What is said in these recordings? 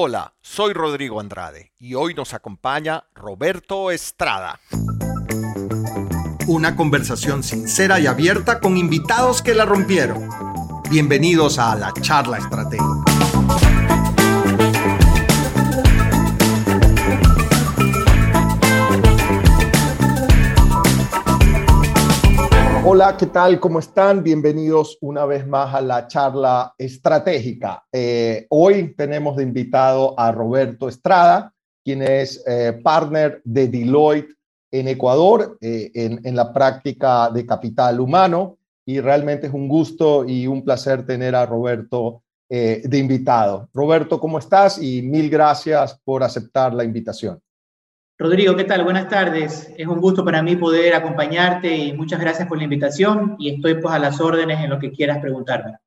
Hola, soy Rodrigo Andrade y hoy nos acompaña Roberto Estrada. Una conversación sincera y abierta con invitados que la rompieron. Bienvenidos a la charla estratégica. Hola, ¿qué tal? ¿Cómo están? Bienvenidos una vez más a la charla estratégica. Eh, hoy tenemos de invitado a Roberto Estrada, quien es eh, partner de Deloitte en Ecuador eh, en, en, la práctica de capital humano. Y realmente es un gusto y un placer tener a Roberto de invitado. Roberto, ¿cómo estás? Y mil gracias por aceptar la invitación. Rodrigo, ¿qué tal? Buenas tardes. Es un gusto para mí poder acompañarte y muchas gracias por la invitación y estoy pues a las órdenes en lo que quieras preguntarme.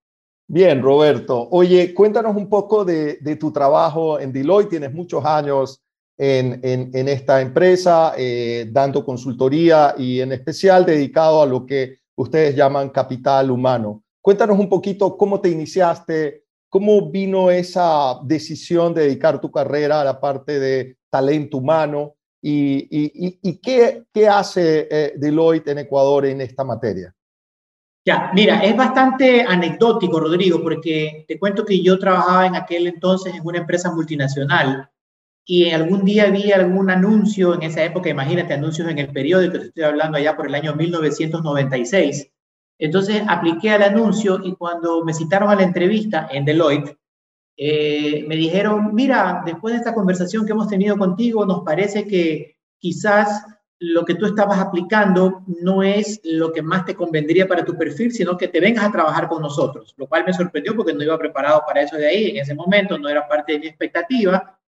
Bien, Roberto. Oye, cuéntanos un poco de, tu trabajo en Deloitte. Tienes muchos años en, esta empresa, eh, dando consultoría y en especial dedicado a lo que ustedes llaman capital humano. Cuéntanos un poquito cómo te iniciaste, cómo vino esa decisión de dedicar tu carrera a la parte de talento humano ¿Y, qué, qué, hace eh, Deloitte en Ecuador en esta materia? Ya, mira, es bastante anecdótico, Rodrigo, porque te cuento que yo trabajaba en aquel entonces en una empresa multinacional y algún día vi algún anuncio en esa época, imagínate, anuncios en el periódico, te estoy hablando allá por el año 1996. Entonces apliqué al anuncio y cuando me citaron a la entrevista en Deloitte, eh, me dijeron, mira, después de esta conversación que hemos tenido contigo, nos parece que quizás lo que tú estabas aplicando no es lo que más te convendría para tu perfil, sino que te vengas a trabajar con nosotros, lo cual me sorprendió porque no iba preparado para eso de ahí en ese momento, no era parte de mi expectativa.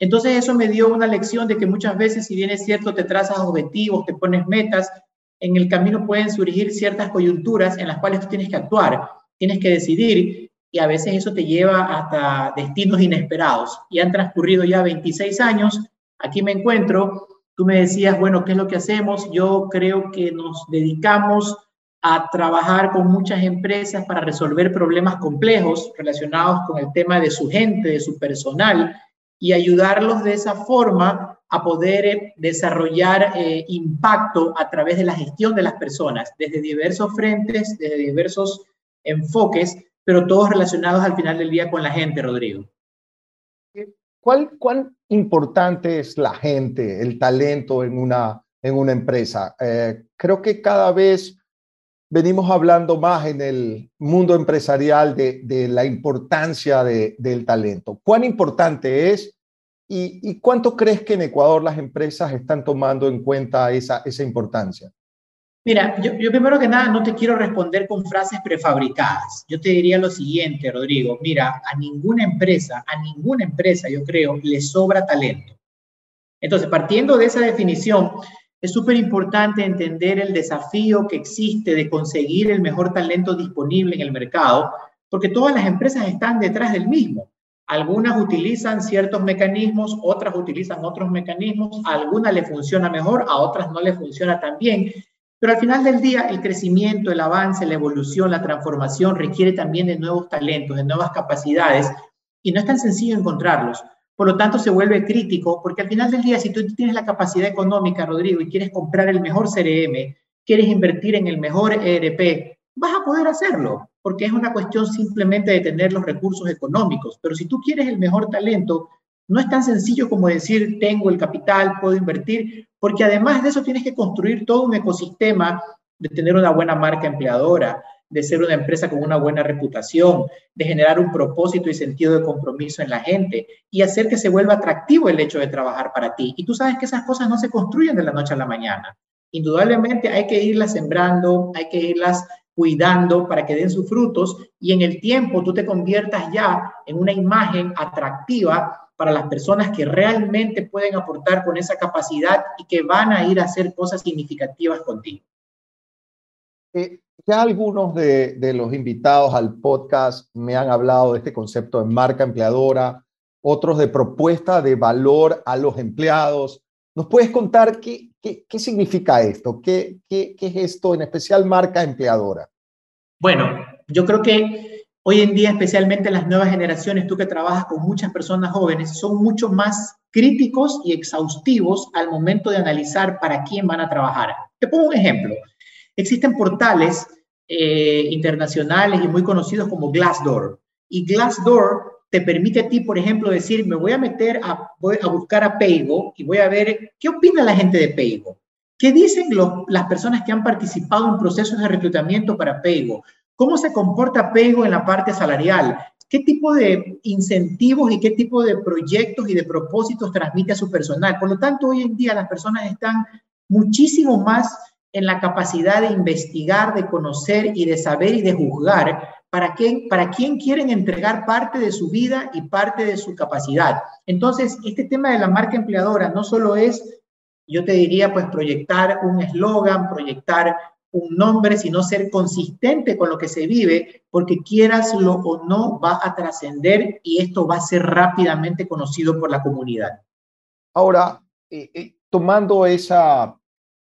Entonces eso me dio una lección de que muchas veces, si bien es cierto, te trazas objetivos, te pones metas, en el camino pueden surgir ciertas coyunturas en las cuales tú tienes que actuar, tienes que decidir y a veces eso te lleva hasta destinos inesperados. Y han transcurrido ya 26 años, aquí me encuentro, tú me decías, bueno, ¿qué es lo que hacemos? Yo creo que nos dedicamos a trabajar con muchas empresas para resolver problemas complejos relacionados con el tema de su gente, de su personal, y ayudarlos de esa forma a poder eh, desarrollar eh, impacto a través de la gestión de las personas, desde diversos frentes, desde diversos enfoques, pero todos relacionados al final del día con la gente, Rodrigo. ¿Cuál, ¿Cuán importante es la gente, el talento en una, en una empresa? Eh, creo que cada vez venimos hablando más en el mundo empresarial de, la importancia de, del talento. ¿Cuán importante es y, y, cuánto crees que en Ecuador las empresas están tomando en cuenta esa, esa importancia? Mira, yo, primero que nada no te quiero responder con frases prefabricadas. Yo te diría lo siguiente, Rodrigo. Mira, a ninguna empresa, a ninguna empresa, yo creo, le sobra talento. Entonces, partiendo de esa definición, es súper importante entender el desafío que existe de conseguir el mejor talento disponible en el mercado, porque todas las empresas están detrás del mismo. Algunas utilizan ciertos mecanismos, otras utilizan otros mecanismos, a algunas le funciona mejor, a otras no le funciona tan bien. Pero al final del día, el crecimiento, el avance, la evolución, la transformación requiere también de nuevos talentos, de nuevas capacidades, y no es tan sencillo encontrarlos. Por lo tanto, se vuelve crítico, porque al final del día, si tú tienes la capacidad económica, Rodrigo, y quieres comprar el mejor CRM, quieres invertir en el mejor ERP, vas a poder hacerlo, porque es una cuestión simplemente de tener los recursos económicos. Pero si tú quieres el mejor talento, no es tan sencillo como decir, tengo el capital, puedo invertir, porque además de eso tienes que construir todo un ecosistema de tener una buena marca empleadora, de ser una empresa con una buena reputación, de generar un propósito y sentido de compromiso en la gente y hacer que se vuelva atractivo el hecho de trabajar para ti. Y tú sabes que esas cosas no se construyen de la noche a la mañana. Indudablemente hay que irlas sembrando, hay que irlas cuidando para que den sus frutos y en el tiempo tú te conviertas ya en una imagen atractiva para las personas que realmente pueden aportar con esa capacidad y que van a ir a hacer cosas significativas contigo. Eh, ya algunos de, de, los invitados al podcast me han hablado de este concepto de marca empleadora, otros de propuesta de valor a los empleados. ¿Nos puedes contar qué, qué, qué significa esto? ¿Qué, ¿Qué, qué, es esto, en especial marca empleadora? Bueno, yo creo que Hoy en día, especialmente las nuevas generaciones, tú que trabajas con muchas personas jóvenes, son mucho más críticos y exhaustivos al momento de analizar para quién van a trabajar. Te pongo un ejemplo. Existen portales eh, internacionales y muy conocidos como Glassdoor. Y Glassdoor te permite a ti, por ejemplo, decir, me voy a meter a, buscar a Paygo y voy a ver qué opina la gente de Paygo. ¿Qué dicen las personas que han participado en procesos de reclutamiento para Paygo? ¿Cómo se comporta Paygo en la parte salarial? ¿Qué tipo de incentivos y qué tipo de proyectos y de propósitos transmite a su personal? Por lo tanto, hoy en día las personas están muchísimo más en la capacidad de investigar, de conocer y de saber y de juzgar para quién, para quién quieren entregar parte de su vida y parte de su capacidad. Entonces, este tema de la marca empleadora no solo es, yo te diría, pues proyectar un eslogan, proyectar un nombre, sino ser consistente con lo que se vive, porque quieraslo o no, va a trascender y esto va a ser rápidamente conocido por la comunidad. Ahora, eh, eh, tomando esa,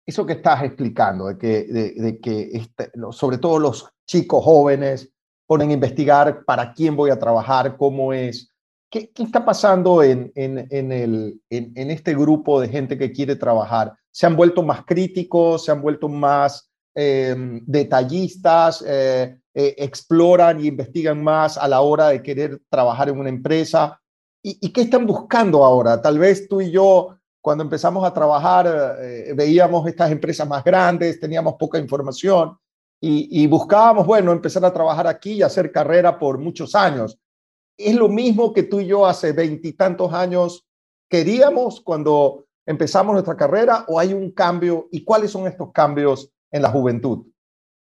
eso que estás explicando, de que, de, que este, sobre todo los chicos jóvenes ponen a investigar para quién voy a trabajar, cómo es. ¿Qué, qué está pasando en, en, en, el, en, este grupo de gente que quiere trabajar? ¿Se han vuelto más críticos? ¿Se han vuelto más em, detallistas? Eh, eh, ¿Exploran y investigan más a la hora de querer trabajar en una empresa? ¿Y, ¿Y, qué están buscando ahora? Tal vez tú y yo, cuando empezamos a trabajar, eh, veíamos estas empresas más grandes, teníamos poca información y, buscábamos, bueno, empezar a trabajar aquí y hacer carrera por muchos años. ¿Es lo mismo que tú y yo hace veintitantos años queríamos cuando empezamos nuestra carrera o hay un cambio? ¿Y cuáles son estos cambios en la juventud?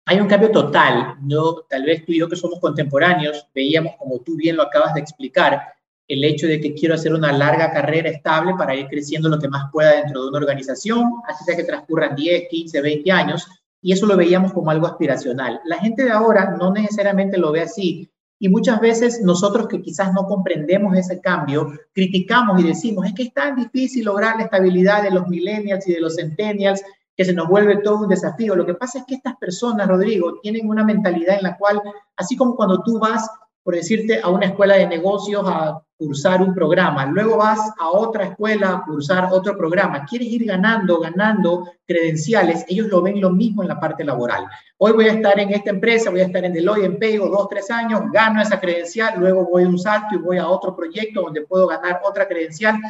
Hay un cambio total. No, tal vez tú y yo que somos contemporáneos veíamos, como tú bien lo acabas de explicar, el hecho de que quiero hacer una larga carrera estable para ir creciendo lo que más pueda dentro de una organización, así sea que transcurran 10, 15, 20 años, y eso lo veíamos como algo aspiracional. La gente de ahora no necesariamente lo ve así y muchas veces nosotros que quizás no comprendemos ese cambio, criticamos y decimos, es que es tan difícil lograr la estabilidad de los millennials y de los centennials que se nos vuelve todo un desafío. Lo que pasa es que estas personas, Rodrigo, tienen una mentalidad en la cual, así como cuando tú vas por decirte, a una escuela de negocios a cursar un programa, luego vas a otra escuela a cursar otro programa, quieres ir ganando, ganando credenciales, ellos lo ven lo mismo en la parte laboral. Hoy voy a estar en esta empresa, voy a estar en Deloitte, en Pego, dos, tres años, gano esa credencial, luego voy a un salto y voy a otro proyecto donde puedo ganar otra credencial.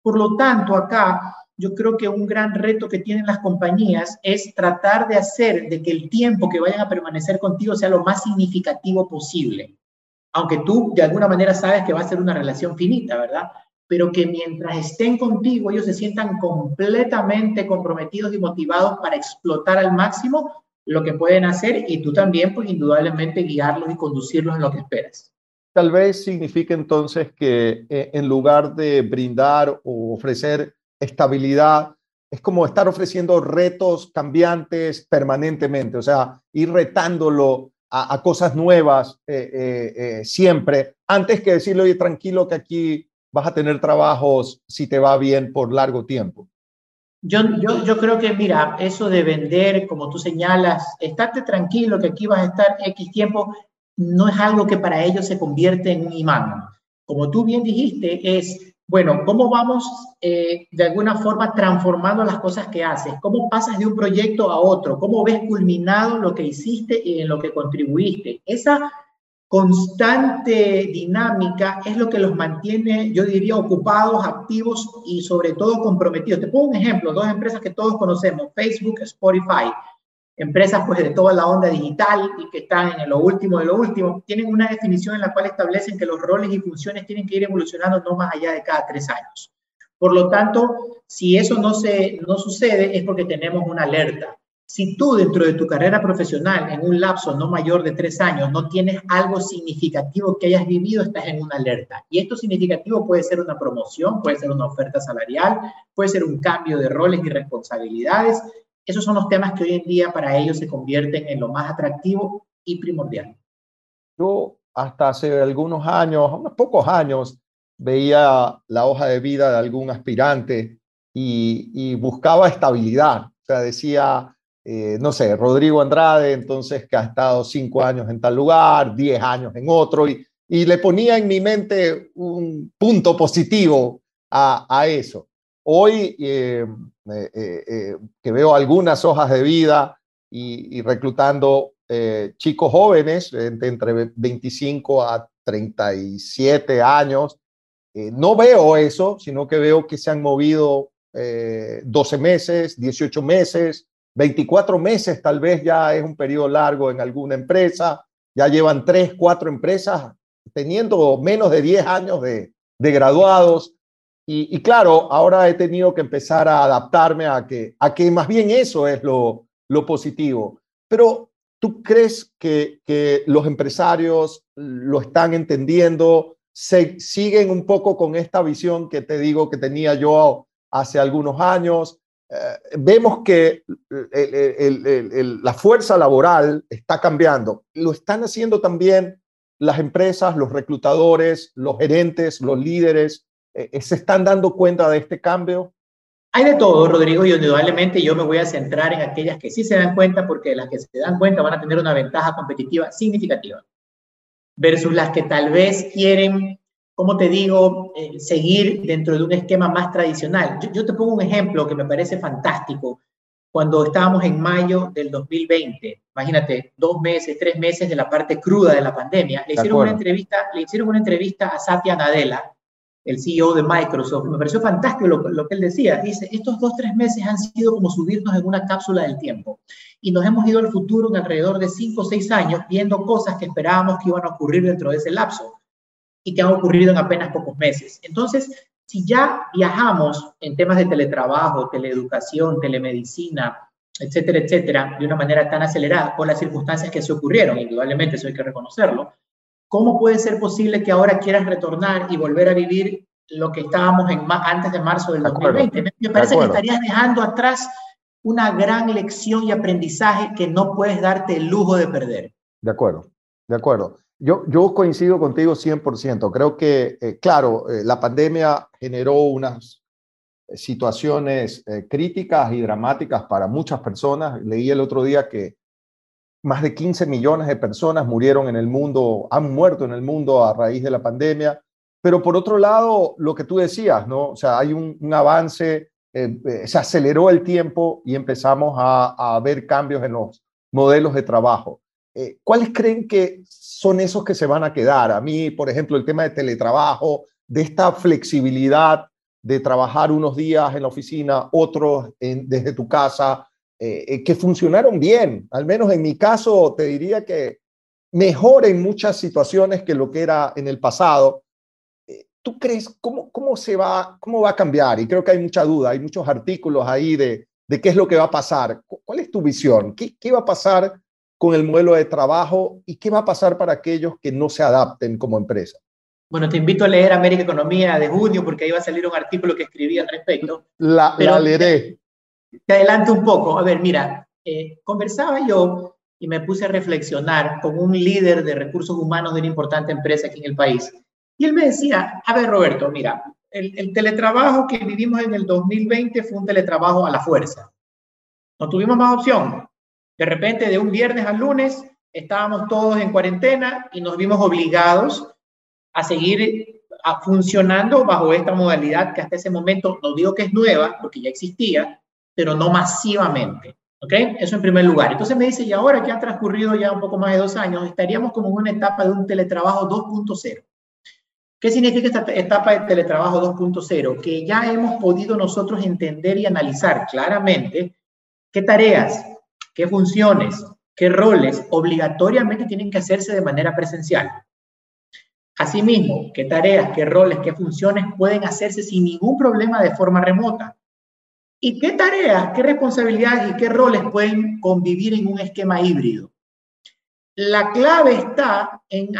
Por lo tanto, acá yo creo que un gran reto que tienen las compañías es tratar de hacer de que el tiempo que vayan a permanecer contigo sea lo más significativo posible aunque tú de alguna manera sabes que va a ser una relación finita, ¿verdad? Pero que mientras estén contigo, ellos se sientan completamente comprometidos y motivados para explotar al máximo lo que pueden hacer y tú también, pues indudablemente guiarlos y conducirlos en lo que esperas. Tal vez significa entonces que eh, en lugar de brindar o ofrecer estabilidad, es como estar ofreciendo retos cambiantes permanentemente, o sea, ir retándolo a, cosas nuevas eh, eh, eh, siempre, antes que decirle, oye, tranquilo que aquí vas a tener trabajos si te va bien por largo tiempo. Yo, yo, yo creo que, mira, eso de vender, como tú señalas, estate tranquilo que aquí vas a estar X tiempo, no es algo que para ellos se convierte en un imán. Como tú bien dijiste, es bueno, ¿cómo vamos eh, de alguna forma transformando las cosas que haces? ¿Cómo pasas de un proyecto a otro? ¿Cómo ves culminado lo que hiciste y en lo que contribuiste? Esa constante dinámica es lo que los mantiene, yo diría, ocupados, activos y sobre todo comprometidos. Te pongo un ejemplo, dos empresas que todos conocemos, Facebook, Spotify empresas pues de toda la onda digital y que están en lo último de lo último, tienen una definición en la cual establecen que los roles y funciones tienen que ir evolucionando no más allá de cada tres años. Por lo tanto, si eso no, se, no sucede es porque tenemos una alerta. Si tú dentro de tu carrera profesional, en un lapso no mayor de tres años, no tienes algo significativo que hayas vivido, estás en una alerta. Y esto significativo puede ser una promoción, puede ser una oferta salarial, puede ser un cambio de roles y responsabilidades, esos son los temas que hoy en día para ellos se convierten en lo más atractivo y primordial. Yo hasta hace algunos años, unos pocos años, veía la hoja de vida de algún aspirante y, buscaba estabilidad. O sea, decía, eh, no sé, Rodrigo Andrade, entonces que ha estado cinco años en tal lugar, diez años en otro, y, le ponía en mi mente un punto positivo a eso. Hoy eh, eh, que veo algunas hojas de vida y, y reclutando chicos jóvenes entre 25 a 37 años, no veo eso, sino que veo que se han movido 12 meses, 18 meses, 24 meses tal vez ya es un periodo largo en alguna empresa, ya llevan 3, 4 empresas teniendo menos de 10 años de, graduados. Y, claro, ahora he tenido que empezar a adaptarme a que, a que más bien eso es lo, positivo. Pero ¿tú crees que, que los empresarios lo están entendiendo? Se, siguen un poco con esta visión que te digo que tenía yo hace algunos años eh, vemos que la fuerza laboral está cambiando. Lo están haciendo también las empresas, los reclutadores, los gerentes, los líderes. Eh, eh, ¿Se están dando cuenta de este cambio? Hay de todo, Rodrigo, y indudablemente yo me voy a centrar en aquellas que sí se dan cuenta, porque las que se dan cuenta van a tener una ventaja competitiva significativa, versus las que tal vez quieren ¿cómo te digo?, eh, seguir dentro de un esquema más tradicional. Yo, te pongo un ejemplo que me parece fantástico. Cuando estábamos en mayo del 2020, imagínate, dos meses, tres meses de la parte cruda de la pandemia, le hicieron, una entrevista, le hicieron una entrevista a Satya Nadella, el CEO de Microsoft. Me pareció fantástico lo, que él decía. Dice, estos dos, tres meses han sido como subirnos en una cápsula del tiempo. Y nos hemos ido al futuro en alrededor de cinco o seis años viendo cosas que esperábamos que iban a ocurrir dentro de ese lapso y que han ocurrido en apenas pocos meses. Entonces, si ya viajamos en temas de teletrabajo, teleeducación, telemedicina, etcétera, etcétera, de una manera tan acelerada por las circunstancias que se ocurrieron, indudablemente eso hay que reconocerlo, ¿cómo puede ser posible que ahora quieras retornar y volver a vivir lo que estábamos en antes de marzo del 2020? Me parece que estarías dejando atrás una gran lección y aprendizaje que no puedes darte el lujo de perder. De acuerdo, de acuerdo. Yo, yo coincido contigo 100%. Creo que, eh, claro, eh, la pandemia generó unas eh, situaciones críticas y dramáticas para muchas personas. Leí el otro día que más de 15 millones de personas murieron en el mundo, han muerto en el mundo a raíz de la pandemia. Pero por otro lado, lo que tú decías, ¿no? O sea, hay un, avance, se aceleró el tiempo y empezamos a, a ver cambios en los modelos de trabajo. Eh, ¿Cuáles creen que son esos que se van a quedar? A mí, por ejemplo, el tema de teletrabajo, de esta flexibilidad de trabajar unos días en la oficina, otros desde tu casa, eh, eh, que funcionaron bien. Al menos en mi caso, te diría que mejor en muchas situaciones que lo que era en el pasado. ¿Tú crees cómo, cómo, se va, cómo va a cambiar? Y creo que hay mucha duda, hay muchos artículos ahí de, de qué es lo que va a pasar. ¿Cuál es tu visión? ¿Qué, qué va a pasar con el modelo de trabajo y qué va a pasar para aquellos que no se adapten como empresa. Bueno, te invito a leer América Economía de junio porque ahí va a salir un artículo que escribí al respecto. La, la leeré. Te adelanto un poco. A ver, mira, eh, conversaba yo y me puse a reflexionar con un líder de recursos humanos de una importante empresa aquí en el país. Y él me decía, a ver, Roberto, mira, el, el teletrabajo que vivimos en el 2020 fue un teletrabajo a la fuerza. No tuvimos más opción. De repente, de un viernes al lunes, estábamos todos en cuarentena y nos vimos obligados a seguir funcionando bajo esta modalidad que hasta ese momento, no digo que es nueva, porque ya existía, pero no masivamente. ¿Ok? Eso en primer lugar. Entonces me dice, y ahora que ha transcurrido ya un poco más de dos años, estaríamos como en una etapa de un teletrabajo 2.0. ¿Qué significa esta etapa de teletrabajo 2.0? Que ya hemos podido nosotros entender y analizar claramente qué tareas, qué funciones, qué roles obligatoriamente tienen que hacerse de manera presencial. Asimismo, qué tareas, qué roles, qué funciones pueden hacerse sin ningún problema de forma remota. Y qué tareas, qué responsabilidades y qué roles pueden convivir en un esquema híbrido. La clave está en,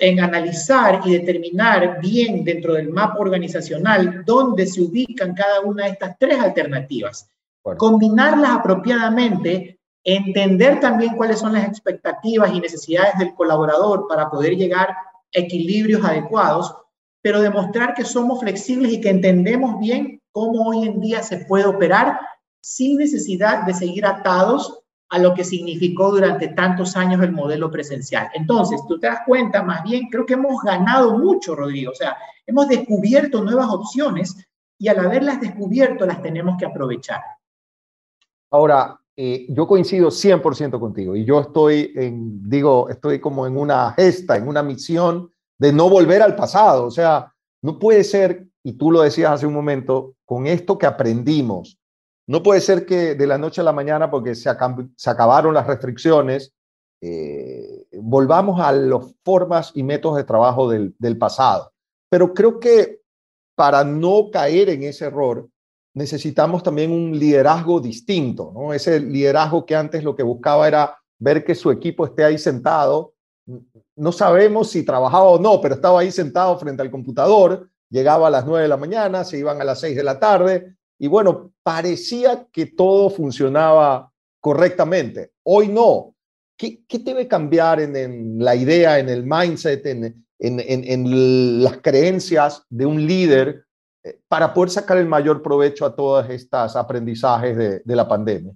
en, analizar y determinar bien dentro del mapa organizacional dónde se ubican cada una de estas tres alternativas. Combinarlas apropiadamente entender también cuáles son las expectativas y necesidades del colaborador para poder llegar a equilibrios adecuados, pero demostrar que somos flexibles y que entendemos bien cómo hoy en día se puede operar sin necesidad de seguir atados a lo que significó durante tantos años el modelo presencial. Entonces, tú te das cuenta, más bien, creo que hemos ganado mucho, Rodrigo. O sea, hemos descubierto nuevas opciones y al haberlas descubierto las tenemos que aprovechar. Ahora, eh, yo coincido 100% contigo y yo estoy en, digo, estoy como en una gesta, en una misión de no volver al pasado. O sea, no puede ser, y tú lo decías hace un momento, con esto que aprendimos, no puede ser que de la noche a la mañana, porque se, acabaron las restricciones, eh, volvamos a las formas y métodos de trabajo del, del pasado. Pero creo que para no caer en ese error, necesitamos también un liderazgo distinto, ¿no? Ese liderazgo que antes lo que buscaba era ver que su equipo esté ahí sentado. No sabemos si trabajaba o no, pero estaba ahí sentado frente al computador, llegaba a las nueve de la mañana, se iban a las seis de la tarde, y bueno, parecía que todo funcionaba correctamente. Hoy no. ¿Qué, debe cambiar en, la idea, en el mindset, en, las creencias de un líder eh, para poder sacar el mayor provecho a todos estos aprendizajes de, de la pandemia?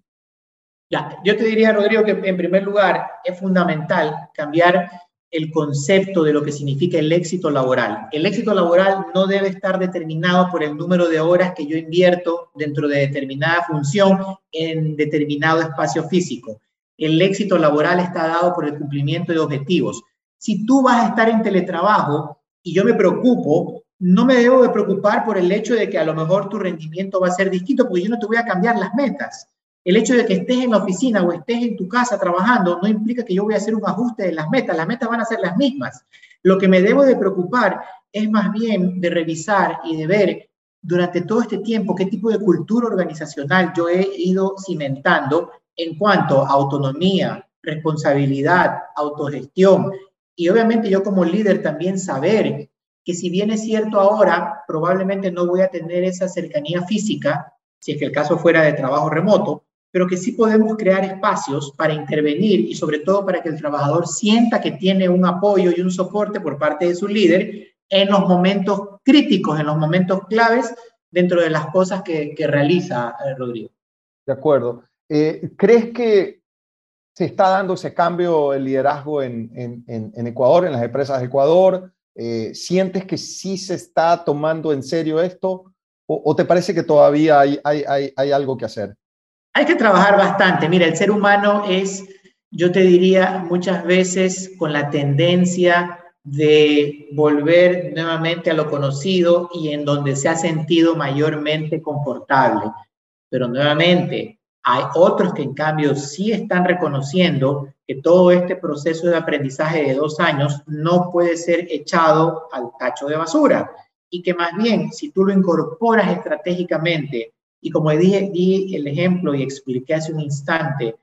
Ya, yo te diría, Rodrigo, que en primer lugar es fundamental cambiar el concepto de lo que significa el éxito laboral. El éxito laboral no debe estar determinado por el número de horas que yo invierto dentro de determinada función en determinado espacio físico. El éxito laboral está dado por el cumplimiento de objetivos. Si tú vas a estar en teletrabajo y yo me preocupo no me debo de preocupar por el hecho de que a lo mejor tu rendimiento va a ser distinto porque yo no te voy a cambiar las metas. El hecho de que estés en la oficina o estés en tu casa trabajando no implica que yo voy a hacer un ajuste de las metas. Las metas van a ser las mismas. Lo que me debo de preocupar es más bien de revisar y de ver durante todo este tiempo qué tipo de cultura organizacional yo he ido cimentando en cuanto a autonomía, responsabilidad, autogestión y obviamente yo como líder también saber que si bien es cierto ahora, probablemente no voy a tener esa cercanía física, si es que el caso fuera de trabajo remoto, pero que sí podemos crear espacios para intervenir y sobre todo para que el trabajador sienta que tiene un apoyo y un soporte por parte de su líder en los momentos críticos, en los momentos claves dentro de las cosas que, realiza eh, Rodrigo. De acuerdo. Eh, ¿Crees que se está dando ese cambio el liderazgo en, Ecuador, en las empresas de Ecuador? Eh, ¿Sientes que sí se está tomando en serio esto o, te parece que todavía hay, algo que hacer? Hay que trabajar bastante. Mira, el ser humano es, yo te diría, muchas veces con la tendencia de volver nuevamente a lo conocido y en donde se ha sentido mayormente confortable. Pero nuevamente, hay otros que en cambio sí están reconociendo que todo este proceso de aprendizaje de dos años no puede ser echado al tacho de basura y que más bien si tú lo incorporas estratégicamente y como dije, di el ejemplo y expliqué hace un instante,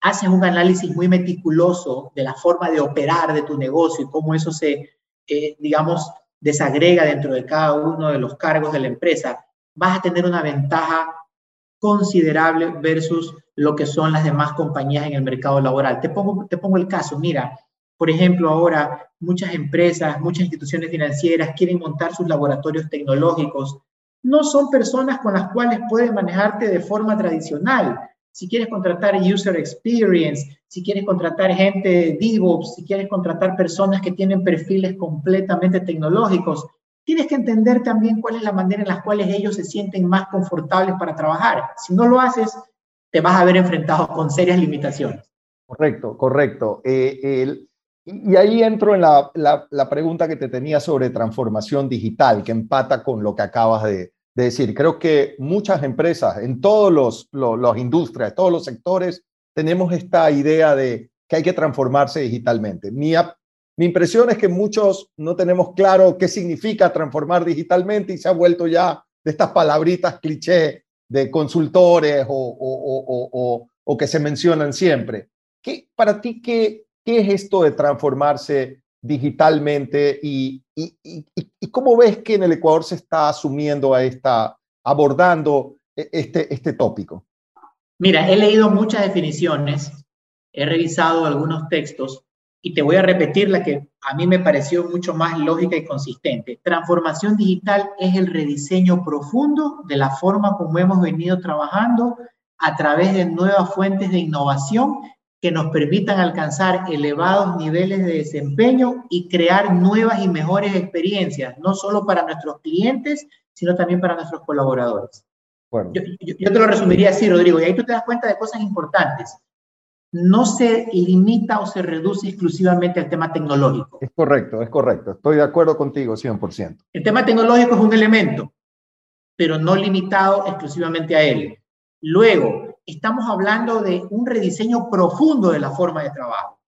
haces un análisis muy meticuloso de la forma de operar de tu negocio y cómo eso se, eh, digamos, desagrega dentro de cada uno de los cargos de la empresa, vas a tener una ventaja considerable versus lo que son las demás compañías en el mercado laboral. Te pongo, te pongo el caso, mira, por ejemplo, ahora muchas empresas, muchas instituciones financieras quieren montar sus laboratorios tecnológicos. No son personas con las cuales puedes manejarte de forma tradicional. Si quieres contratar user experience, si quieres contratar gente de DevOps, si quieres contratar personas que tienen perfiles completamente tecnológicos, tienes que entender también cuál es la manera en la cual ellos se sienten más confortables para trabajar. Si no lo haces, te vas a ver enfrentado con serias limitaciones. Correcto, correcto. Eh, y ahí entro en la, la, pregunta que te tenía sobre transformación digital, que empata con lo que acabas de, decir. Creo que muchas empresas, en todas los, los, industrias, todos los sectores, tenemos esta idea de que hay que transformarse digitalmente. Mi, impresión es que muchos no tenemos claro qué significa transformar digitalmente y se ha vuelto ya de estas palabritas cliché de consultores o, o, que se mencionan siempre. ¿Qué, para ti, qué, qué es esto de transformarse digitalmente y, y, y, cómo ves que en el Ecuador se está asumiendo a esta, abordando e, este, este tópico? Mira, he leído muchas definiciones, he revisado algunos textos y te voy a repetir la que a mí me pareció mucho más lógica y consistente. Transformación digital es el rediseño profundo de la forma como hemos venido trabajando a través de nuevas fuentes de innovación que nos permitan alcanzar elevados niveles de desempeño y crear nuevas y mejores experiencias, no solo para nuestros clientes, sino también para nuestros colaboradores. Bueno. Yo, te lo resumiría así, Rodrigo, y ahí tú te das cuenta de cosas importantes. No se limita o se reduce exclusivamente al tema tecnológico. Es correcto, es correcto. Estoy de acuerdo contigo 100%. El tema tecnológico es un elemento, pero no limitado exclusivamente a él. Luego, estamos hablando de un rediseño profundo de la forma de trabajo,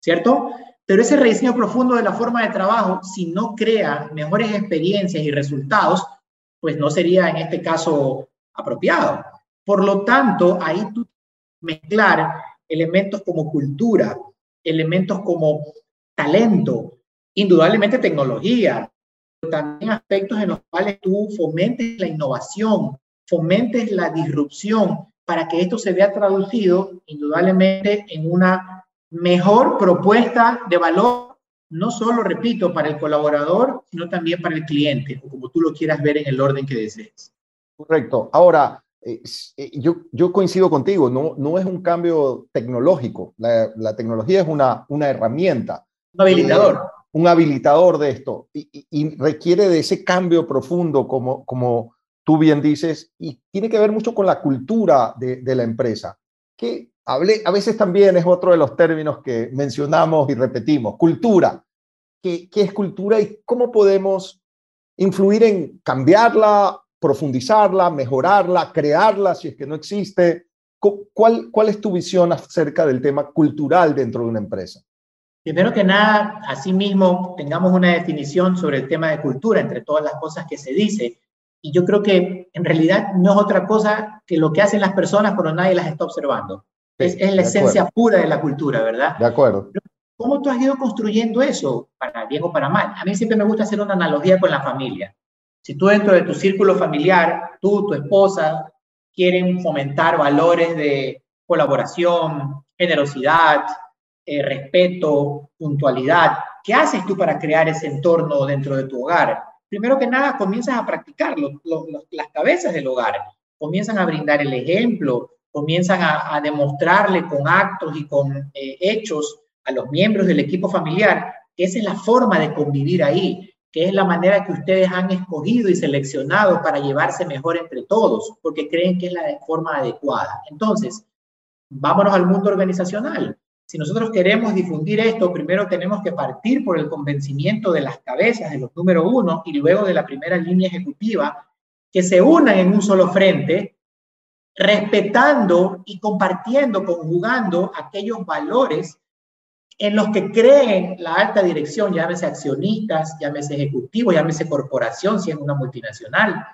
¿cierto? Pero ese rediseño profundo de la forma de trabajo, si no crea mejores experiencias y resultados, pues no sería en este caso apropiado. Por lo tanto, ahí tú mezclar elementos como cultura, elementos como talento, indudablemente tecnología, pero también aspectos en los cuales tú fomentes la innovación, fomentes la disrupción, para que esto se vea traducido indudablemente en una mejor propuesta de valor, no solo, repito, para el colaborador, sino también para el cliente, o como tú lo quieras ver en el orden que desees. Correcto. Ahora, eh, eh, yo, yo coincido contigo, no, no es un cambio tecnológico, la, la tecnología es una, una herramienta. Un habilitador. Eh, un habilitador de esto y, y, requiere de ese cambio profundo como, como tú bien dices, y tiene que ver mucho con la cultura de, la empresa, que hablé, a veces también es otro de los términos que mencionamos y repetimos, cultura. ¿Qué, ¿Qué es cultura y cómo podemos influir en cambiarla, profundizarla, mejorarla, crearla si es que no existe? ¿Cuál, ¿Cuál es tu visión acerca del tema cultural dentro de una empresa? Primero que nada, asimismo, tengamos una definición sobre el tema de cultura entre todas las cosas que se dice. Y yo creo que en realidad no es otra cosa que lo que hacen las personas cuando nadie las está observando. es, la esencia pura de la cultura, ¿verdad? De acuerdo. ¿Cómo tú has ido construyendo eso, para bien o para mal? A mí siempre me gusta hacer una analogía con la familia. Si tú dentro de tu círculo familiar, tú, tu esposa, quieren fomentar valores de colaboración, generosidad, eh, respeto, puntualidad, ¿qué haces tú para crear ese entorno dentro de tu hogar? Primero que nada comienzas a practicar las cabezas del hogar, comienzan a brindar el ejemplo, comienzan a, demostrarle con actos y con eh, hechos a los miembros del equipo familiar que esa es la forma de convivir ahí, que es la manera que ustedes han escogido y seleccionado para llevarse mejor entre todos, porque creen que es la forma adecuada. Entonces, vámonos al mundo organizacional. Si nosotros queremos difundir esto, primero tenemos que partir por el convencimiento de las cabezas de los número uno y luego de la primera línea ejecutiva, que se unan en un solo frente, respetando y compartiendo, conjugando aquellos valores en los que creen la alta dirección, llámese accionistas, llámese ejecutivos, llámese corporación, si es una multinacional.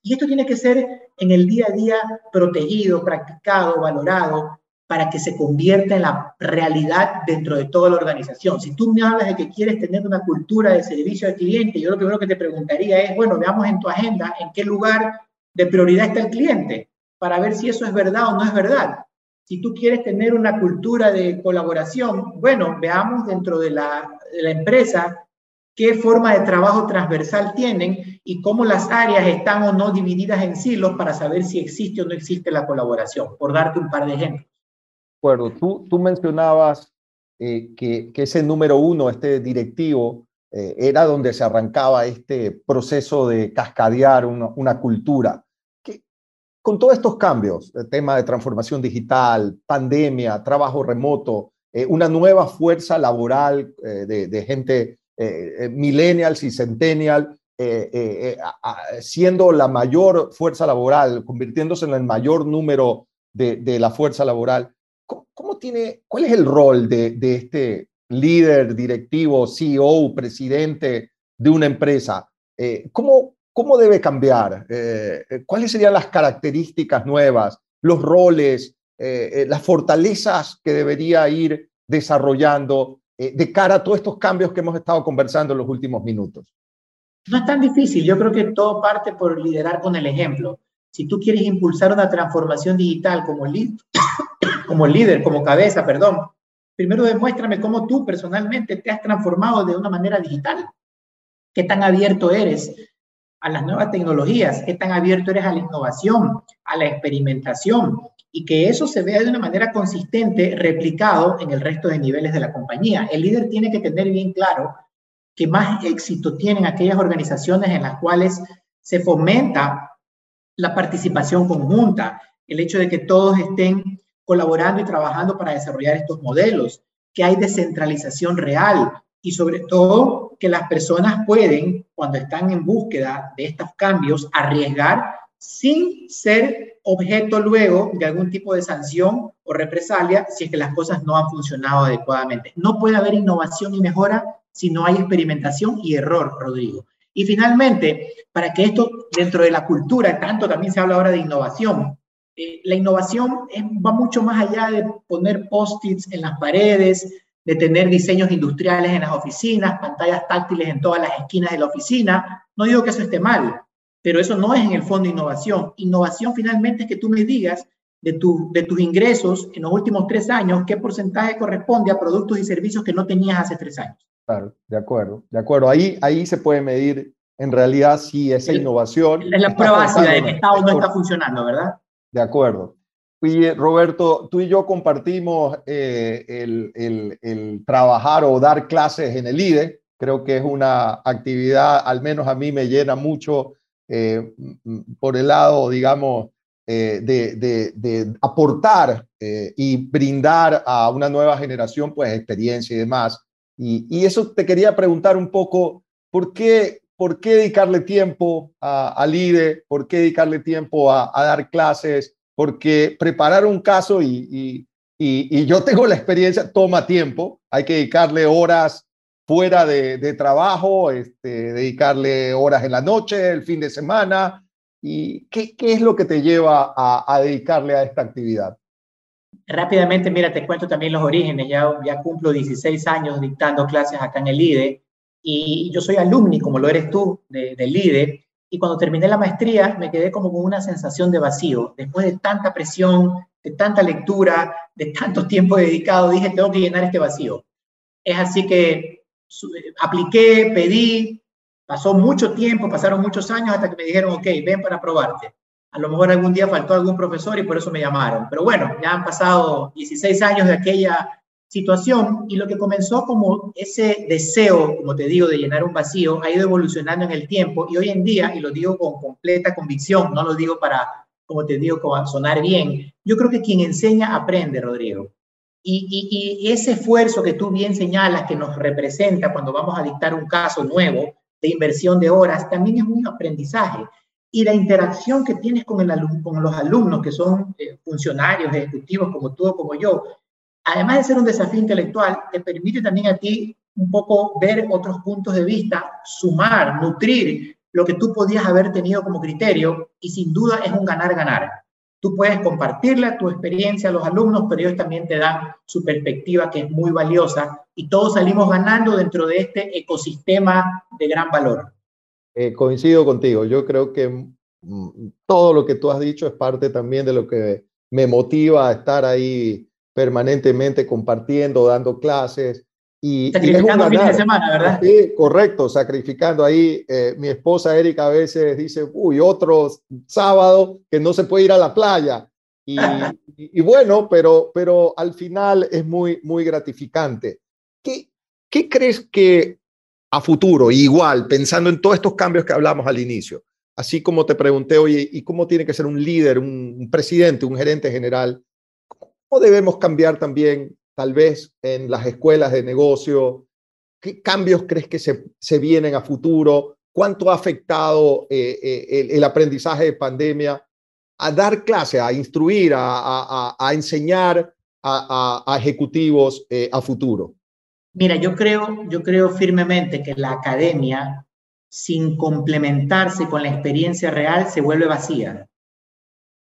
Y esto tiene que ser en el día a día protegido, practicado, valorado, para que se convierta en la realidad dentro de toda la organización. Si tú me hablas de que quieres tener una cultura de servicio al cliente, yo lo primero que te preguntaría es, bueno, veamos en tu agenda en qué lugar de prioridad está el cliente, para ver si eso es verdad o no es verdad. Si tú quieres tener una cultura de colaboración, bueno, veamos dentro de la, de la empresa qué forma de trabajo transversal tienen y cómo las áreas están o no divididas en silos para saber si existe o no existe la colaboración, por darte un par de ejemplos acuerdo. Tú, tú mencionabas eh, que, ese número uno, este directivo, eh, era donde se arrancaba este proceso de cascadear una, cultura. Con todos estos cambios, el tema de transformación digital, pandemia, trabajo remoto, eh, una nueva fuerza laboral de, gente millennials y centennial, siendo la mayor fuerza laboral, convirtiéndose en el mayor número de la fuerza laboral. ¿Cómo, tiene, ¿Cuál es el rol de, este líder, directivo, CEO, presidente de una empresa? Eh, ¿cómo, ¿Cómo debe cambiar? Eh, eh, ¿Cuáles serían las características nuevas, los roles, las fortalezas que debería ir desarrollando de cara a todos estos cambios que hemos estado conversando en los últimos minutos? No es tan difícil. Yo creo que todo parte por liderar con el ejemplo. Si tú quieres impulsar una transformación digital como, como líder, como cabeza, perdón, primero demuéstrame cómo tú personalmente te has transformado de una manera digital. ¿Qué tan abierto eres a las nuevas tecnologías, qué tan abierto eres a la innovación, a la experimentación, y que eso se vea de una manera consistente replicado en el resto de niveles de la compañía. El líder tiene que tener bien claro que más éxito tienen aquellas organizaciones en las cuales se fomenta la participación conjunta, el hecho de que todos estén colaborando y trabajando para desarrollar estos modelos, que hay descentralización real y sobre todo que las personas pueden, cuando están en búsqueda de estos cambios, arriesgar sin ser objeto luego de algún tipo de sanción o represalia si es que las cosas no han funcionado adecuadamente. No puede haber innovación y mejora si no hay experimentación y error, Rodrigo. Y finalmente, para que esto dentro de la cultura, tanto también se habla ahora de innovación, eh, la innovación va mucho más allá de poner post-its en las paredes, de tener diseños industriales en las oficinas, pantallas táctiles en todas las esquinas de la oficina. No digo que eso esté mal, pero eso no es en el fondo innovación. Innovación finalmente es que tú me digas de, de tus ingresos en los últimos tres años, qué porcentaje corresponde a productos y servicios que no tenías hace tres años. Claro, de acuerdo, de acuerdo. Ahí, ahí se puede medir en realidad si esa innovación... Es la prueba de que está o no está funcionando, ¿verdad? De acuerdo. Oye, Roberto, tú y yo compartimos eh, el, trabajar o dar clases en el IDE. Creo que es una actividad, al menos a mí me llena mucho eh, por el lado, digamos, eh, de, aportar y brindar a una nueva generación, pues, experiencia y demás. Y, eso te quería preguntar un poco, ¿por qué, por qué dedicarle tiempo al IDE? ¿Por qué dedicarle tiempo a, dar clases? Porque preparar un caso y, yo tengo la experiencia, toma tiempo, hay que dedicarle horas fuera de, trabajo, este, dedicarle horas en la noche, el fin de semana. ¿Y qué, es lo que te lleva a dedicarle a esta actividad? Rápidamente, mira, te cuento también los orígenes. Ya, ya cumplo 16 años dictando clases acá en el IDE y yo soy alumni, como lo eres tú, de, del IDE. Y cuando terminé la maestría me quedé como con una sensación de vacío. Después de tanta presión, de tanta lectura, de tanto tiempo dedicado, dije, tengo que llenar este vacío. Es así que apliqué, pedí, pasó mucho tiempo, pasaron muchos años hasta que me dijeron, ok, ven para probarte. A lo mejor algún día faltó algún profesor y por eso me llamaron. Pero bueno, ya han pasado 16 años de aquella situación y lo que comenzó como ese deseo, como te digo, de llenar un vacío, ha ido evolucionando en el tiempo y hoy en día, y lo digo con completa convicción, no lo digo para, como te digo, sonar bien, yo creo que quien enseña aprende, Rodrigo. Y, y, ese esfuerzo que tú bien señalas que nos representa cuando vamos a dictar un caso nuevo de inversión de horas, también es un aprendizaje y la interacción que tienes con, los alumnos, que son eh, funcionarios, ejecutivos como tú o como yo, además de ser un desafío intelectual, te permite también a ti un poco ver otros puntos de vista, sumar, nutrir lo que tú podías haber tenido como criterio y sin duda es un ganar-ganar. Tú puedes compartirle tu experiencia a los alumnos, pero ellos también te dan su perspectiva que es muy valiosa y todos salimos ganando dentro de este ecosistema de gran valor. Eh, coincido contigo. Yo creo que mm, todo lo que tú has dicho es parte también de lo que me motiva a estar ahí permanentemente compartiendo, dando clases. Y, sacrificando fines de semana, ¿verdad? Sí, correcto, sacrificando ahí. Eh, mi esposa Erika a veces dice, uy, otro sábado que no se puede ir a la playa. Y, y, bueno, pero, pero al final es muy, muy gratificante. ¿Qué, ¿Qué crees que a futuro, igual, pensando en todos estos cambios que hablamos al inicio, así como te pregunté, oye, ¿y cómo tiene que ser un líder, un, presidente, un gerente general? ¿Cómo debemos cambiar también, tal vez, en las escuelas de negocio? ¿Qué cambios crees que se, se vienen a futuro? ¿Cuánto ha afectado eh, eh, el, aprendizaje de pandemia a dar clase, a instruir, a, a, enseñar a, ejecutivos eh, a futuro? Mira, yo creo, yo creo firmemente que la academia, sin complementarse con la experiencia real, se vuelve vacía.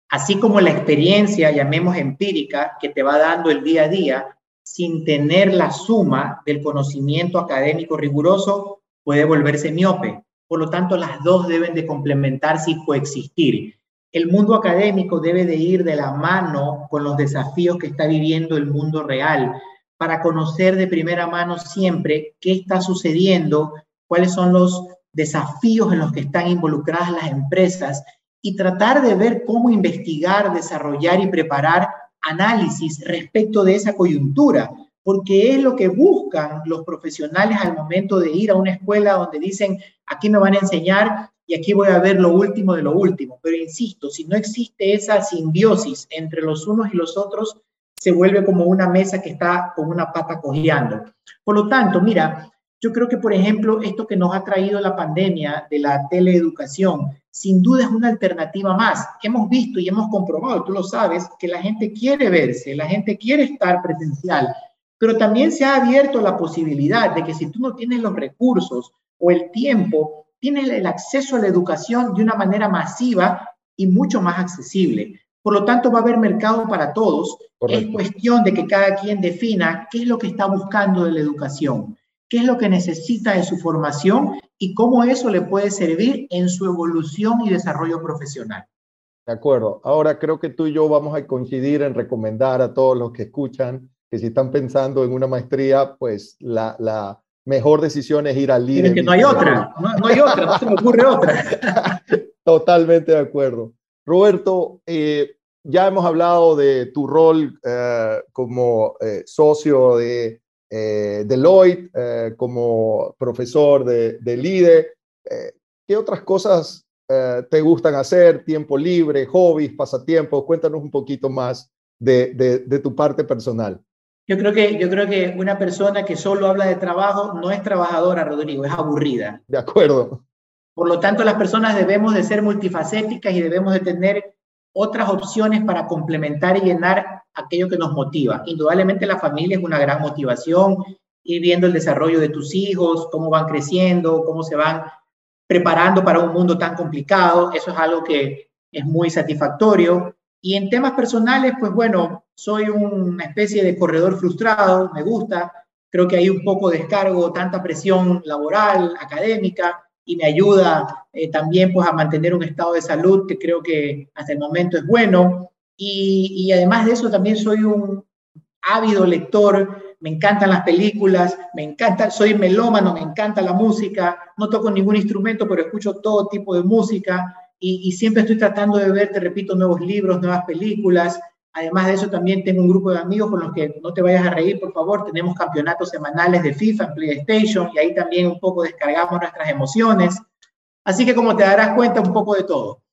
Así como la experiencia, llamemos empírica, que te va dando el día a día, sin tener la suma del conocimiento académico riguroso, puede volverse miope. Por lo tanto, las dos deben de complementarse y coexistir. El mundo académico debe de ir de la mano con los desafíos que está viviendo el mundo real para conocer de primera mano siempre qué está sucediendo, cuáles son los desafíos en los que están involucradas las empresas y tratar de ver cómo investigar, desarrollar y preparar análisis respecto de esa coyuntura, porque es lo que buscan los profesionales al momento de ir a una escuela donde dicen, aquí me van a enseñar y aquí voy a ver lo último de lo último. Pero insisto, si no existe esa simbiosis entre los unos y los otros, se vuelve como una mesa que está con una pata cojeando. Por lo tanto, mira, yo creo que, por ejemplo, esto que nos ha traído la pandemia de la teleeducación, sin duda es una alternativa más. Hemos visto y hemos comprobado, tú lo sabes, que la gente quiere verse, la gente quiere estar presencial, pero también se ha abierto la posibilidad de que si tú no tienes los recursos o el tiempo, tienes el acceso a la educación de una manera masiva y mucho más accesible. Por lo tanto, va a haber mercado para todos. Es cuestión de que cada quien defina qué es lo que está buscando de la educación, qué es lo que necesita de su formación y cómo eso le puede servir en su evolución y desarrollo profesional. De acuerdo. Ahora creo que tú y yo vamos a coincidir en recomendar a todos los que escuchan que si están pensando en una maestría, pues la, la mejor decisión es ir al líder. que no hay otra, no, hay otra, no se me ocurre otra. Totalmente de acuerdo. Roberto, eh, ya hemos hablado de tu rol eh, como eh, socio de Deloitte, como profesor de, de LIDE. ¿Qué otras cosas te gustan hacer? ¿Tiempo libre, hobbies, pasatiempos? Cuéntanos un poquito más de, de, de tu parte personal. Yo creo, que, yo creo que una persona que solo habla de trabajo no es trabajadora, Rodrigo, es aburrida. De acuerdo. Por lo tanto, las personas debemos de ser multifacéticas y debemos de tener otras opciones para complementar y llenar aquello que nos motiva. Indudablemente la familia es una gran motivación, ir viendo el desarrollo de tus hijos, cómo van creciendo, cómo se van preparando para un mundo tan complicado, eso es algo que es muy satisfactorio. Y en temas personales, pues bueno, soy una especie de corredor frustrado, me gusta, creo que hay un poco descargo, tanta presión laboral, académica, y me ayuda eh, también pues a mantener un estado de salud que creo que hasta el momento es bueno. Y, y además de eso también soy un ávido lector, me encantan las películas, me encanta, soy melómano, me encanta la música, no toco ningún instrumento, pero escucho todo tipo de música. Y, y siempre estoy tratando de ver, te repito, nuevos libros, nuevas películas, Además de eso, también tengo un grupo de amigos con los que no te vayas a reír, por favor. Tenemos campeonatos semanales de FIFA en PlayStation y ahí también un poco descargamos nuestras emociones. Así que como te darás cuenta, un poco de todo.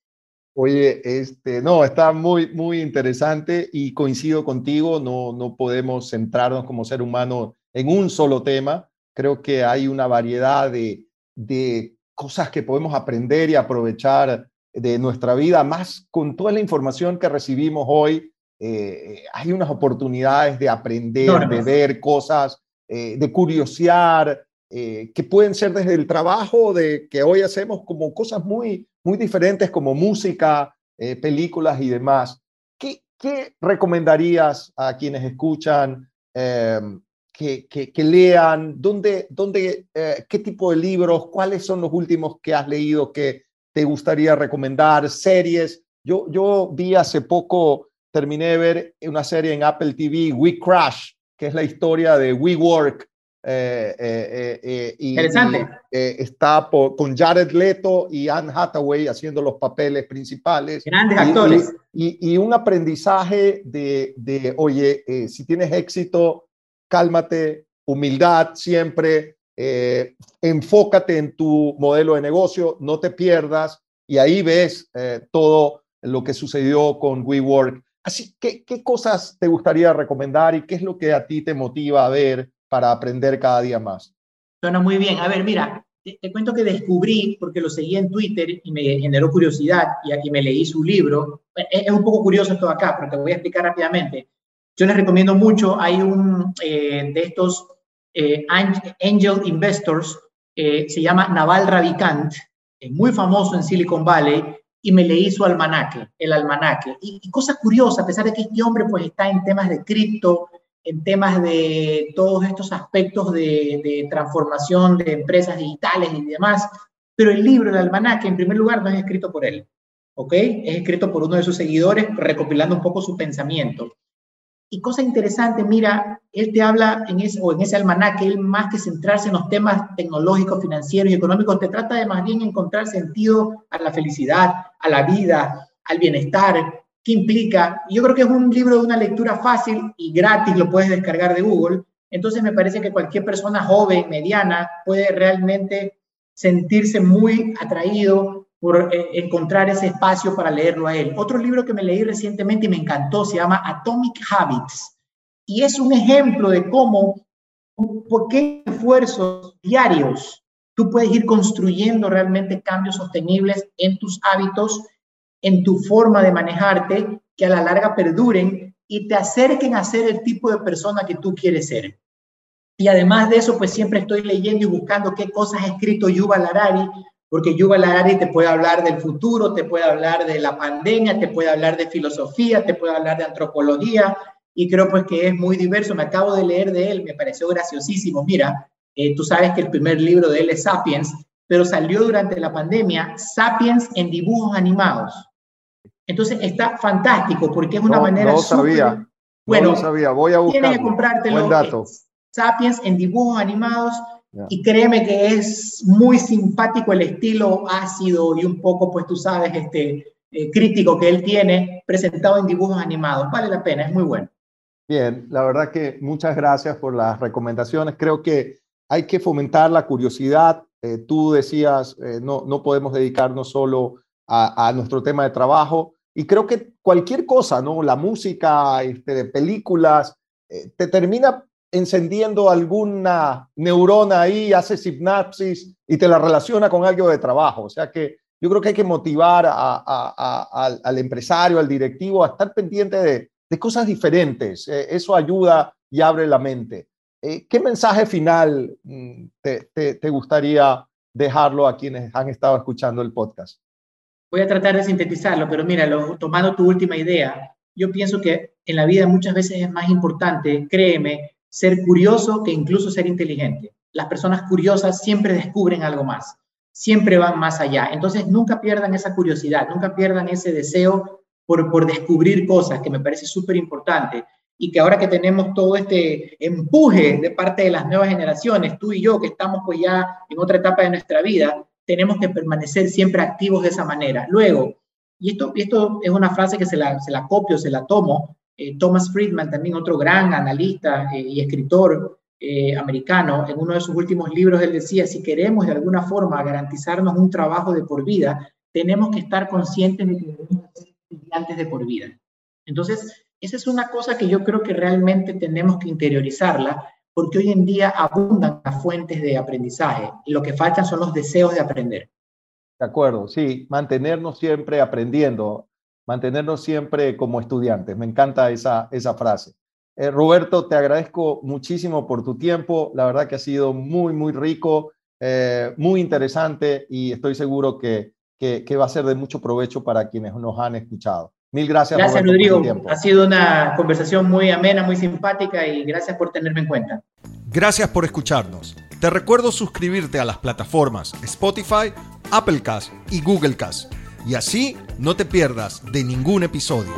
Oye, este, no, está muy, muy interesante y coincido contigo, no, no podemos centrarnos como ser humano en un solo tema. Creo que hay una variedad de, de cosas que podemos aprender y aprovechar de nuestra vida, más con toda la información que recibimos hoy eh, hay unas oportunidades de aprender, de ver cosas, eh, de curiosear, eh, que pueden ser desde el trabajo de que hoy hacemos como cosas muy, muy diferentes como música, películas y demás. ¿Qué, ¿Qué, recomendarías a quienes escuchan em, que, que, lean? ¿Dónde, dónde, ¿Qué tipo de libros? ¿Cuáles son los últimos que has leído que te gustaría recomendar? ¿Series? Yo, yo vi hace poco terminé de ver una serie en Apple TV, We Crash, que es la historia de WeWork. Eh, eh, eh, Interesante. está con Jared Leto y Anne Hathaway haciendo los papeles principales. Grandes actores. Y, un aprendizaje de, de oye, si tienes éxito, cálmate, humildad siempre, enfócate en tu modelo de negocio, no te pierdas y ahí ves todo lo que sucedió con WeWork. Así, ¿qué, ¿qué cosas te gustaría recomendar y qué es lo que a ti te motiva a ver para aprender cada día más? Suena muy bien. A ver, mira, te, cuento que descubrí, porque lo seguí en Twitter y me generó curiosidad y aquí me leí su libro. Es, un poco curioso esto acá, pero te voy a explicar rápidamente. Yo les recomiendo mucho, hay un eh, de estos eh, angel investors, eh, se llama Naval Ravikant, es muy famoso en Silicon Valley, y me leí su almanaque, el almanaque. Y, cosa curiosa, a pesar de que este hombre pues está en temas de cripto, en temas de todos estos aspectos de, transformación de empresas digitales y demás, pero el libro, el almanaque, en primer lugar, no es escrito por él, ¿ok? Es escrito por uno de sus seguidores recopilando un poco su pensamiento. Y cosa interesante, mira, él te habla en ese, o en ese almanaque, él más que centrarse en los temas tecnológicos, financieros y económicos, te trata de más bien encontrar sentido a la felicidad, a la vida, al bienestar, qué implica. Yo creo que es un libro de una lectura fácil y gratis, lo puedes descargar de Google. Entonces me parece que cualquier persona joven, mediana, puede realmente sentirse muy atraído por eh, encontrar ese espacio para leerlo a él. Otro libro que me leí recientemente y me encantó se llama Atomic Habits y es un ejemplo de cómo, por qué esfuerzos diarios tú puedes ir construyendo realmente cambios sostenibles en tus hábitos, en tu forma de manejarte, que a la larga perduren y te acerquen a ser el tipo de persona que tú quieres ser. Y además de eso, pues siempre estoy leyendo y buscando qué cosas ha escrito Yuval Harari porque Yuval Harari te puede hablar del futuro, te puede hablar de la pandemia, te puede hablar de filosofía, te puede hablar de antropología, y creo pues que es muy diverso. Me acabo de leer de él, me pareció graciosísimo. Mira, eh, tú sabes que el primer libro de él es Sapiens, pero salió durante la pandemia, Sapiens en dibujos animados. Entonces está fantástico porque es una manera... No lo sabía. Bueno, no sabía. Voy a buscarlo. Tienes que comprártelo. Buen dato. Sapiens en dibujos animados y créeme que es muy simpático el estilo ácido y un poco, pues tú sabes, este, eh, crítico que él tiene presentado en dibujos animados. Vale la pena, es muy bueno. Bien, la verdad que muchas gracias por las recomendaciones. Creo que hay que fomentar la curiosidad. Eh, tú decías, eh, no, no podemos dedicarnos solo a, a, nuestro tema de trabajo. Y creo que cualquier cosa, ¿no? La música, este, de películas, te termina encendiendo alguna neurona ahí, hace sinapsis y te la relaciona con algo de trabajo. O sea que yo creo que hay que motivar al, empresario, al directivo a estar pendiente de, cosas diferentes. Eh, eso ayuda y abre la mente. Eh, ¿Qué mensaje final mm, te, gustaría dejarlo a quienes han estado escuchando el podcast? Voy a tratar de sintetizarlo, pero mira, tomando tu última idea, yo pienso que en la vida muchas veces es más importante, créeme, ser curioso que incluso ser inteligente. Las personas curiosas siempre descubren algo más, siempre van más allá. Entonces, nunca pierdan esa curiosidad, nunca pierdan ese deseo por, por descubrir cosas, que me parece súper importante. Y que ahora que tenemos todo este empuje de parte de las nuevas generaciones, tú y yo, que estamos pues ya en otra etapa de nuestra vida, tenemos que permanecer siempre activos de esa manera. Luego, y esto, esto es una frase que se la, se la copio, se la tomo, eh, Thomas Friedman, también otro gran analista eh, y escritor eh, americano, en uno de sus últimos libros, él decía, si queremos de alguna forma garantizarnos un trabajo de por vida, tenemos que estar conscientes de que debemos ser estudiantes de por vida. Entonces, esa es una cosa que yo creo que realmente tenemos que interiorizarla, porque hoy en día abundan las fuentes de aprendizaje y lo que faltan son los deseos de aprender. De acuerdo, sí, mantenernos siempre aprendiendo mantenernos siempre como estudiantes. Me encanta esa, esa frase. Eh, Roberto, te agradezco muchísimo por tu tiempo. La verdad que ha sido muy, muy rico, eh, muy interesante y estoy seguro que, que, va a ser de mucho provecho para quienes nos han escuchado. Mil gracias. Gracias, Rodrigo. Ha sido una conversación muy amena, muy simpática y gracias por tenerme en cuenta. Gracias por escucharnos. Te recuerdo suscribirte a las plataformas Spotify, Applecast y Googlecast y así no te pierdas de ningún episodio.